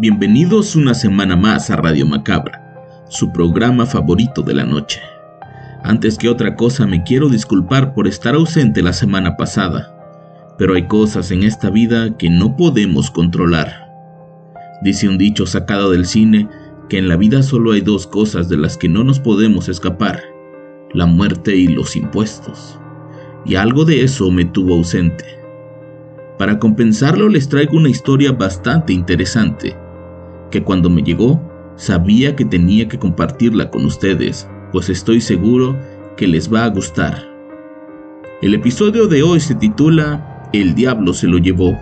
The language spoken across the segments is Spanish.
Bienvenidos una semana más a Radio Macabra, su programa favorito de la noche. Antes que otra cosa me quiero disculpar por estar ausente la semana pasada, pero hay cosas en esta vida que no podemos controlar. Dice un dicho sacado del cine que en la vida solo hay dos cosas de las que no nos podemos escapar, la muerte y los impuestos. Y algo de eso me tuvo ausente. Para compensarlo les traigo una historia bastante interesante, que cuando me llegó sabía que tenía que compartirla con ustedes pues estoy seguro que les va a gustar. El episodio de hoy se titula El diablo se lo llevó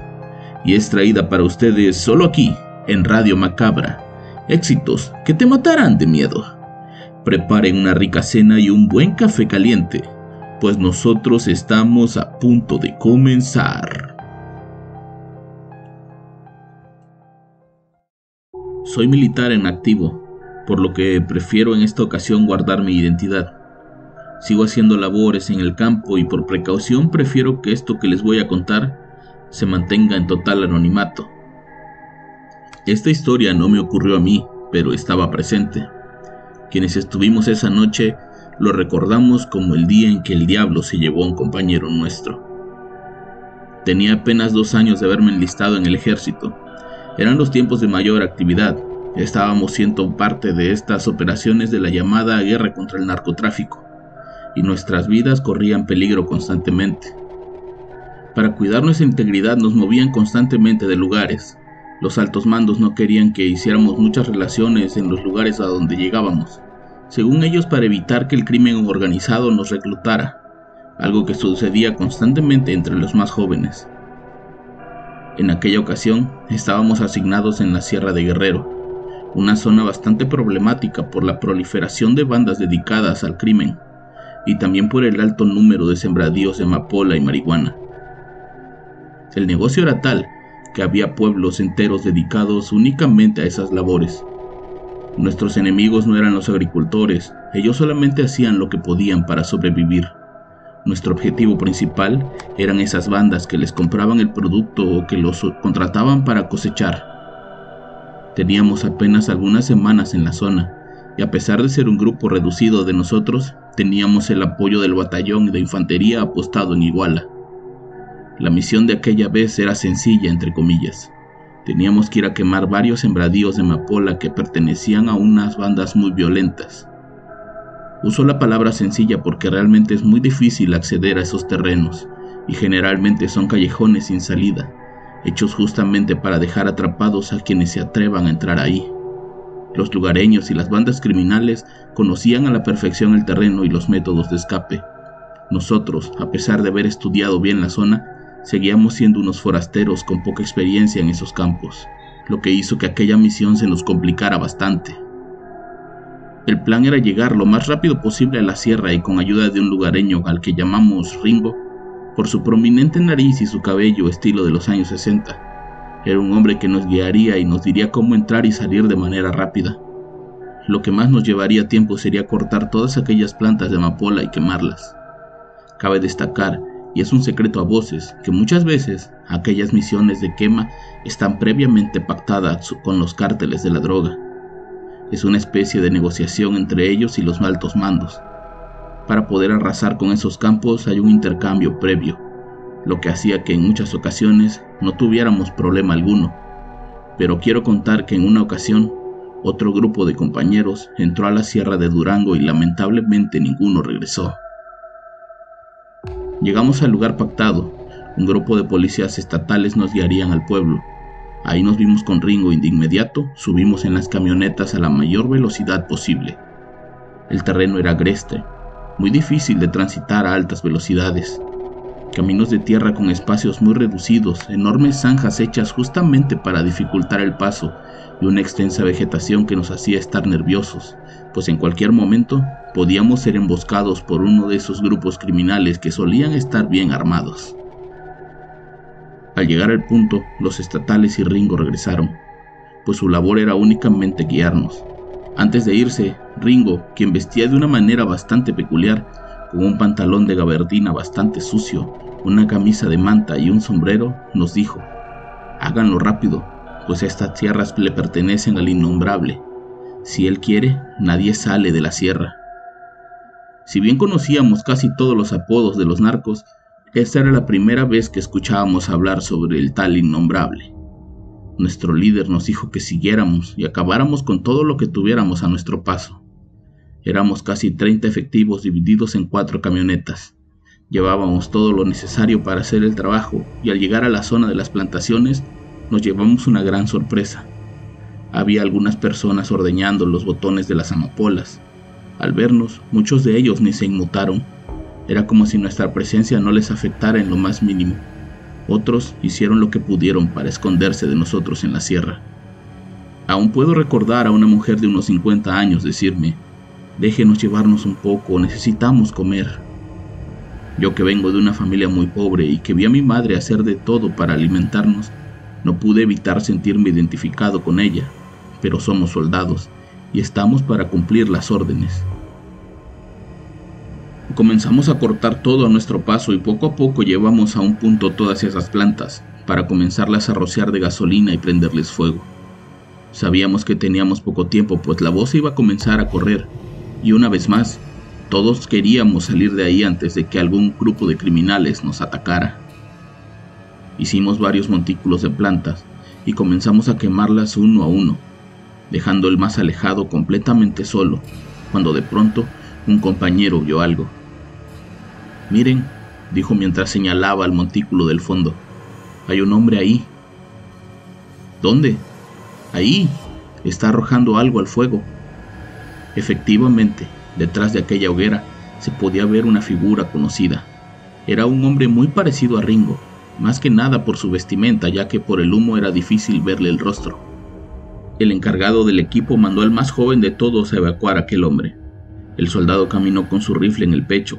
y es traída para ustedes solo aquí, en Radio Macabra. Éxitos que te matarán de miedo. Preparen una rica cena y un buen café caliente, pues nosotros estamos a punto de comenzar. Soy militar en activo por lo que prefiero en esta ocasión guardar mi identidad. Sigo haciendo labores en el campo y por precaución prefiero que esto que les voy a contar se mantenga en total anonimato. Esta historia no me ocurrió a mí, pero estaba presente. Quienes estuvimos esa noche lo recordamos como el día en que el diablo se llevó a un compañero nuestro. Tenía apenas dos años de haberme enlistado en el ejército. Eran los tiempos de mayor actividad, Estábamos siendo parte de estas operaciones de la llamada guerra contra el narcotráfico, y nuestras vidas corrían peligro constantemente. Para cuidar nuestra integridad nos movían constantemente de lugares. Los altos mandos no querían que hiciéramos muchas relaciones en los lugares a donde llegábamos, según ellos para evitar que el crimen organizado nos reclutara, algo que sucedía constantemente entre los más jóvenes. En aquella ocasión estábamos asignados en la Sierra de Guerrero, una zona bastante problemática por la proliferación de bandas dedicadas al crimen y también por el alto número de sembradíos de amapola y marihuana. El negocio era tal que había pueblos enteros dedicados únicamente a esas labores. Nuestros enemigos no eran los agricultores, ellos solamente hacían lo que podían para sobrevivir. Nuestro objetivo principal eran esas bandas que les compraban el producto o que los contrataban para cosechar. Teníamos apenas algunas semanas en la zona, y a pesar de ser un grupo reducido de nosotros, teníamos el apoyo del batallón de infantería apostado en Iguala. La misión de aquella vez era sencilla, entre comillas. Teníamos que ir a quemar varios sembradíos de amapola que pertenecían a unas bandas muy violentas. Uso la palabra sencilla porque realmente es muy difícil acceder a esos terrenos y generalmente son callejones sin salida, hechos justamente para dejar atrapados a quienes se atrevan a entrar ahí. Los lugareños y las bandas criminales conocían a la perfección el terreno y los métodos de escape. Nosotros, a pesar de haber estudiado bien la zona, seguíamos siendo unos forasteros con poca experiencia en esos campos, lo que hizo que aquella misión se nos complicara bastante. El plan era llegar lo más rápido posible a la sierra y con ayuda de un lugareño al que llamamos Ringo, por su prominente nariz y su cabello estilo de los años 60. Era un hombre que nos guiaría y nos diría cómo entrar y salir de manera rápida. Lo que más nos llevaría tiempo sería cortar todas aquellas plantas de amapola y quemarlas. Cabe destacar, y es un secreto a voces, que muchas veces aquellas misiones de quema están previamente pactadas con los cárteles de la droga. Es una especie de negociación entre ellos y los altos mandos, para poder arrasar con esos campos hay un intercambio previo, lo que hacía que en muchas ocasiones no tuviéramos problema alguno. Pero quiero contar que en una ocasión otro grupo de compañeros entró a la sierra de Durango y lamentablemente ninguno regresó. Llegamos al lugar pactado, un grupo de policías estatales nos guiarían al pueblo. Ahí nos vimos con Ringo y de inmediato subimos en las camionetas a la mayor velocidad posible. El terreno era agreste, muy difícil de transitar a altas velocidades. Caminos de tierra con espacios muy reducidos, enormes zanjas hechas justamente para dificultar el paso y una extensa vegetación que nos hacía estar nerviosos, pues en cualquier momento podíamos ser emboscados por uno de esos grupos criminales que solían estar bien armados. Al llegar al punto, los estatales y Ringo regresaron, pues su labor era únicamente guiarnos. Antes de irse, Ringo, quien vestía de una manera bastante peculiar, con un pantalón de gabardina bastante sucio, una camisa de manta y un sombrero, nos dijo, háganlo rápido, pues estas tierras le pertenecen al innombrable. Si él quiere, nadie sale de la sierra. Si bien conocíamos casi todos los apodos de los narcos, esta era la primera vez que escuchábamos hablar sobre el tal innombrable. Nuestro líder nos dijo que siguiéramos y acabáramos con todo lo que tuviéramos a nuestro paso. Éramos casi 30 efectivos divididos en cuatro camionetas. Llevábamos todo lo necesario para hacer el trabajo y al llegar a la zona de las plantaciones nos llevamos una gran sorpresa. Había algunas personas ordeñando los botones de las amapolas. Al vernos, muchos de ellos ni se inmutaron. Era como si nuestra presencia no les afectara en lo más mínimo. Otros hicieron lo que pudieron para esconderse de nosotros en la sierra. Aún puedo recordar a una mujer de unos 50 años decirme, déjenos llevarnos un poco, necesitamos comer. Yo que vengo de una familia muy pobre y que vi a mi madre hacer de todo para alimentarnos, no pude evitar sentirme identificado con ella, pero somos soldados y estamos para cumplir las órdenes. Comenzamos a cortar todo a nuestro paso y poco a poco llevamos a un punto todas esas plantas para comenzarlas a rociar de gasolina y prenderles fuego. Sabíamos que teníamos poco tiempo, pues la voz iba a comenzar a correr, y una vez más, todos queríamos salir de ahí antes de que algún grupo de criminales nos atacara. Hicimos varios montículos de plantas y comenzamos a quemarlas uno a uno, dejando el más alejado completamente solo, cuando de pronto un compañero vio algo. Miren, dijo mientras señalaba al montículo del fondo, hay un hombre ahí. ¿Dónde? Ahí. Está arrojando algo al fuego. Efectivamente, detrás de aquella hoguera se podía ver una figura conocida. Era un hombre muy parecido a Ringo, más que nada por su vestimenta, ya que por el humo era difícil verle el rostro. El encargado del equipo mandó al más joven de todos a evacuar a aquel hombre. El soldado caminó con su rifle en el pecho,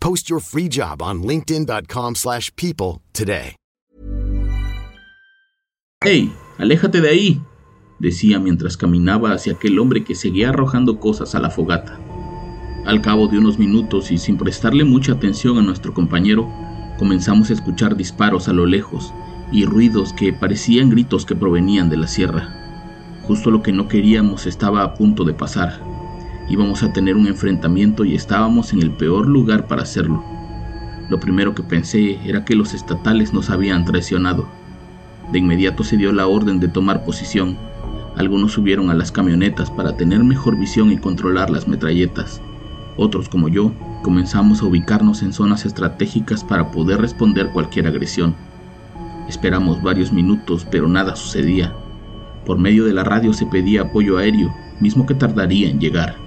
Post your free job on linkedin.com/people today. ¡Hey! ¡Aléjate de ahí! decía mientras caminaba hacia aquel hombre que seguía arrojando cosas a la fogata. Al cabo de unos minutos y sin prestarle mucha atención a nuestro compañero, comenzamos a escuchar disparos a lo lejos y ruidos que parecían gritos que provenían de la sierra. Justo lo que no queríamos estaba a punto de pasar. Íbamos a tener un enfrentamiento y estábamos en el peor lugar para hacerlo. Lo primero que pensé era que los estatales nos habían traicionado. De inmediato se dio la orden de tomar posición. Algunos subieron a las camionetas para tener mejor visión y controlar las metralletas. Otros, como yo, comenzamos a ubicarnos en zonas estratégicas para poder responder cualquier agresión. Esperamos varios minutos, pero nada sucedía. Por medio de la radio se pedía apoyo aéreo, mismo que tardaría en llegar.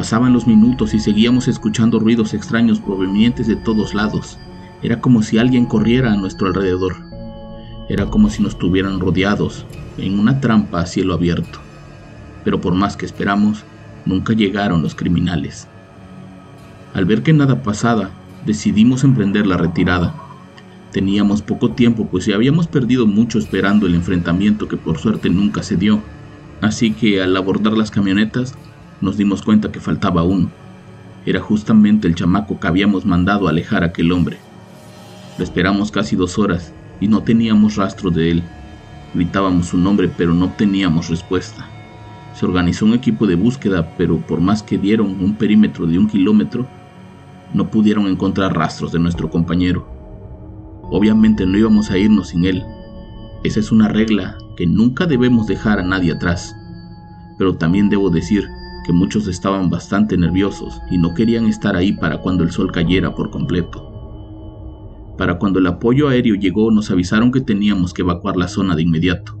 Pasaban los minutos y seguíamos escuchando ruidos extraños provenientes de todos lados. Era como si alguien corriera a nuestro alrededor. Era como si nos tuvieran rodeados en una trampa a cielo abierto. Pero por más que esperamos, nunca llegaron los criminales. Al ver que nada pasaba, decidimos emprender la retirada. Teníamos poco tiempo, pues ya habíamos perdido mucho esperando el enfrentamiento que por suerte nunca se dio. Así que al abordar las camionetas, nos dimos cuenta que faltaba uno. Era justamente el chamaco que habíamos mandado alejar a aquel hombre. Lo esperamos casi dos horas y no teníamos rastro de él. Gritábamos su nombre pero no obteníamos respuesta. Se organizó un equipo de búsqueda, pero por más que dieron un perímetro de un kilómetro, no pudieron encontrar rastros de nuestro compañero. Obviamente no íbamos a irnos sin él. Esa es una regla que nunca debemos dejar a nadie atrás. Pero también debo decir que muchos estaban bastante nerviosos y no querían estar ahí para cuando el sol cayera por completo. Para cuando el apoyo aéreo llegó nos avisaron que teníamos que evacuar la zona de inmediato.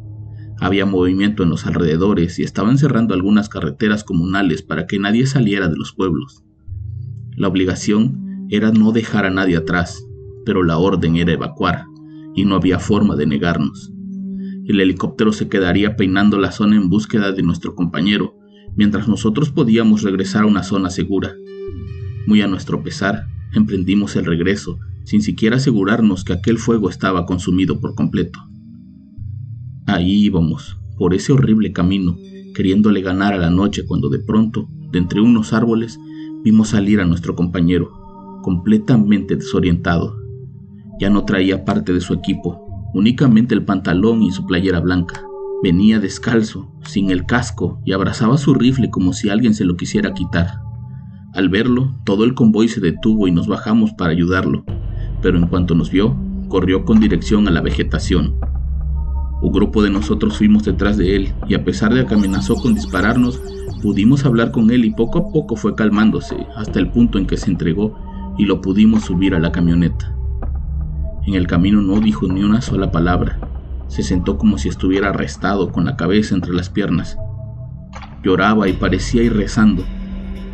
Había movimiento en los alrededores y estaban cerrando algunas carreteras comunales para que nadie saliera de los pueblos. La obligación era no dejar a nadie atrás, pero la orden era evacuar, y no había forma de negarnos. El helicóptero se quedaría peinando la zona en búsqueda de nuestro compañero, mientras nosotros podíamos regresar a una zona segura. Muy a nuestro pesar, emprendimos el regreso, sin siquiera asegurarnos que aquel fuego estaba consumido por completo. Ahí íbamos, por ese horrible camino, queriéndole ganar a la noche cuando de pronto, de entre unos árboles, vimos salir a nuestro compañero, completamente desorientado. Ya no traía parte de su equipo, únicamente el pantalón y su playera blanca. Venía descalzo, sin el casco, y abrazaba su rifle como si alguien se lo quisiera quitar. Al verlo, todo el convoy se detuvo y nos bajamos para ayudarlo, pero en cuanto nos vio, corrió con dirección a la vegetación. Un grupo de nosotros fuimos detrás de él y a pesar de que amenazó con dispararnos, pudimos hablar con él y poco a poco fue calmándose hasta el punto en que se entregó y lo pudimos subir a la camioneta. En el camino no dijo ni una sola palabra, se sentó como si estuviera arrestado con la cabeza entre las piernas. Lloraba y parecía ir rezando.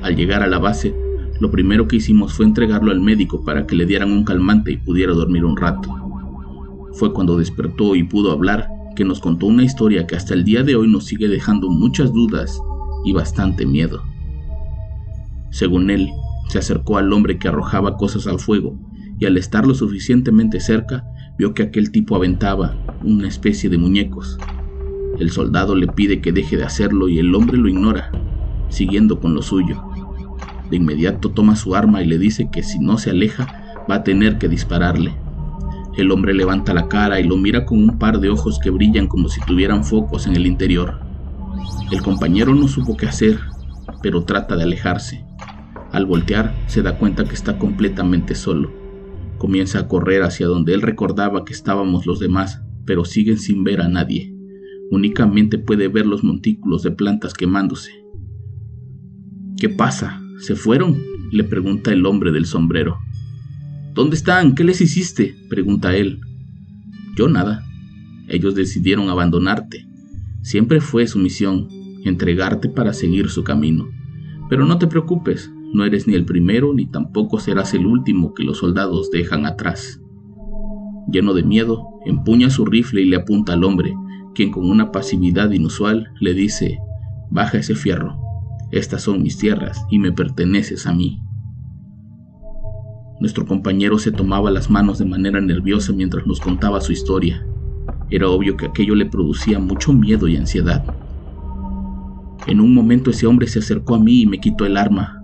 Al llegar a la base, lo primero que hicimos fue entregarlo al médico para que le dieran un calmante y pudiera dormir un rato. Fue cuando despertó y pudo hablar que nos contó una historia que hasta el día de hoy nos sigue dejando muchas dudas y bastante miedo. Según él, se acercó al hombre que arrojaba cosas al fuego y al estar lo suficientemente cerca vio que aquel tipo aventaba una especie de muñecos. El soldado le pide que deje de hacerlo y el hombre lo ignora, siguiendo con lo suyo. De inmediato toma su arma y le dice que si no se aleja va a tener que dispararle. El hombre levanta la cara y lo mira con un par de ojos que brillan como si tuvieran focos en el interior. El compañero no supo qué hacer, pero trata de alejarse. Al voltear se da cuenta que está completamente solo Comienza a correr hacia donde él recordaba que estábamos los demás, pero siguen sin ver a nadie. Únicamente puede ver los montículos de plantas quemándose. ¿Qué pasa? ¿Se fueron? le pregunta el hombre del sombrero. ¿Dónde están? ¿Qué les hiciste? pregunta él. Yo nada. Ellos decidieron abandonarte. Siempre fue su misión, entregarte para seguir su camino. Pero no te preocupes, no eres ni el primero ni tampoco serás el último que los soldados dejan atrás. Lleno de miedo, empuña su rifle y le apunta al hombre, quien con una pasividad inusual le dice, Baja ese fierro, estas son mis tierras y me perteneces a mí. Nuestro compañero se tomaba las manos de manera nerviosa mientras nos contaba su historia. Era obvio que aquello le producía mucho miedo y ansiedad. En un momento ese hombre se acercó a mí y me quitó el arma,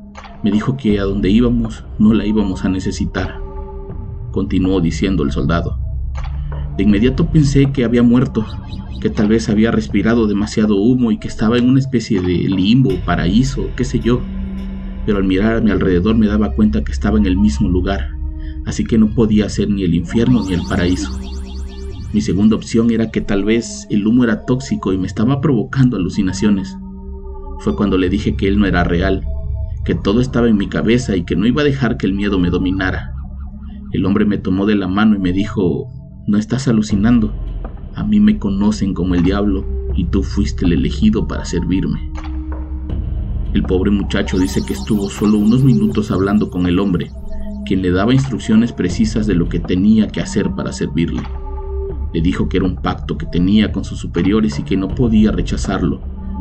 me dijo que a donde íbamos no la íbamos a necesitar, continuó diciendo el soldado. De inmediato pensé que había muerto, que tal vez había respirado demasiado humo y que estaba en una especie de limbo, paraíso, qué sé yo. Pero al mirar a mi alrededor me daba cuenta que estaba en el mismo lugar, así que no podía ser ni el infierno ni el paraíso. Mi segunda opción era que tal vez el humo era tóxico y me estaba provocando alucinaciones. Fue cuando le dije que él no era real, que todo estaba en mi cabeza y que no iba a dejar que el miedo me dominara. El hombre me tomó de la mano y me dijo, no estás alucinando, a mí me conocen como el diablo y tú fuiste el elegido para servirme. El pobre muchacho dice que estuvo solo unos minutos hablando con el hombre, quien le daba instrucciones precisas de lo que tenía que hacer para servirle. Le dijo que era un pacto que tenía con sus superiores y que no podía rechazarlo,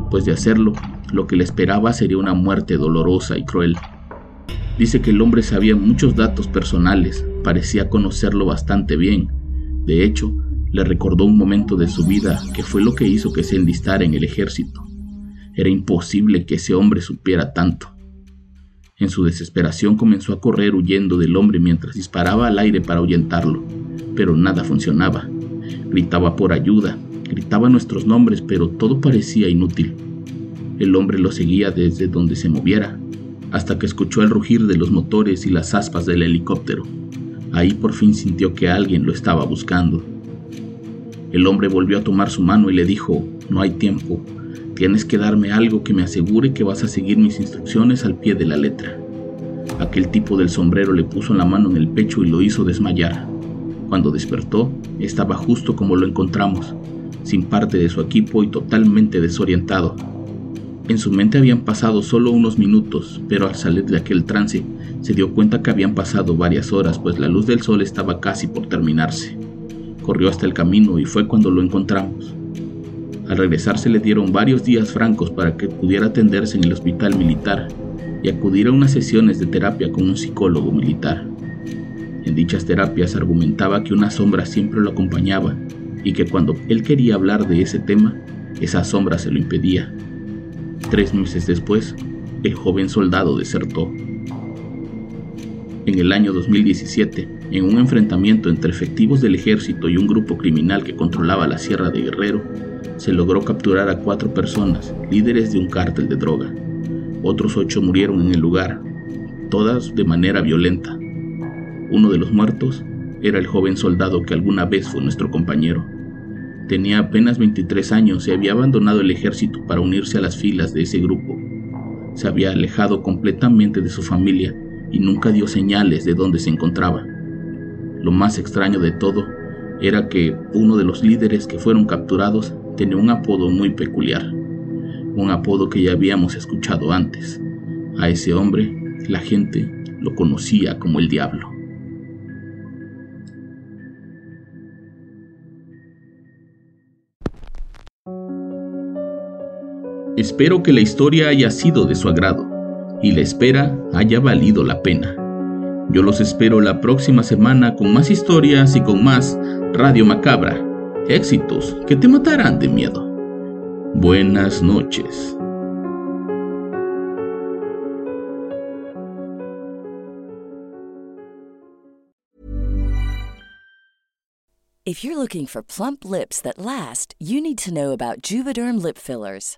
pues de hacerlo, lo que le esperaba sería una muerte dolorosa y cruel. Dice que el hombre sabía muchos datos personales, parecía conocerlo bastante bien. De hecho, le recordó un momento de su vida que fue lo que hizo que se enlistara en el ejército. Era imposible que ese hombre supiera tanto. En su desesperación comenzó a correr huyendo del hombre mientras disparaba al aire para ahuyentarlo, pero nada funcionaba. Gritaba por ayuda, gritaba nuestros nombres, pero todo parecía inútil. El hombre lo seguía desde donde se moviera, hasta que escuchó el rugir de los motores y las aspas del helicóptero. Ahí por fin sintió que alguien lo estaba buscando. El hombre volvió a tomar su mano y le dijo, no hay tiempo, Tienes que darme algo que me asegure que vas a seguir mis instrucciones al pie de la letra. Aquel tipo del sombrero le puso la mano en el pecho y lo hizo desmayar. Cuando despertó, estaba justo como lo encontramos, sin parte de su equipo y totalmente desorientado. En su mente habían pasado solo unos minutos, pero al salir de aquel trance, se dio cuenta que habían pasado varias horas, pues la luz del sol estaba casi por terminarse. Corrió hasta el camino y fue cuando lo encontramos. Al regresar se le dieron varios días francos para que pudiera atenderse en el hospital militar y acudir a unas sesiones de terapia con un psicólogo militar. En dichas terapias argumentaba que una sombra siempre lo acompañaba y que cuando él quería hablar de ese tema, esa sombra se lo impedía. Tres meses después, el joven soldado desertó. En el año 2017, en un enfrentamiento entre efectivos del ejército y un grupo criminal que controlaba la Sierra de Guerrero, se logró capturar a cuatro personas, líderes de un cártel de droga. Otros ocho murieron en el lugar, todas de manera violenta. Uno de los muertos era el joven soldado que alguna vez fue nuestro compañero. Tenía apenas 23 años y había abandonado el ejército para unirse a las filas de ese grupo. Se había alejado completamente de su familia y nunca dio señales de dónde se encontraba. Lo más extraño de todo era que uno de los líderes que fueron capturados tenía un apodo muy peculiar, un apodo que ya habíamos escuchado antes. A ese hombre la gente lo conocía como el diablo. Espero que la historia haya sido de su agrado y la espera haya valido la pena. Yo los espero la próxima semana con más historias y con más Radio Macabra éxitos que te matarán de miedo. Buenas noches. If you're looking for plump lips that last, you need to know about Juvederm lip fillers.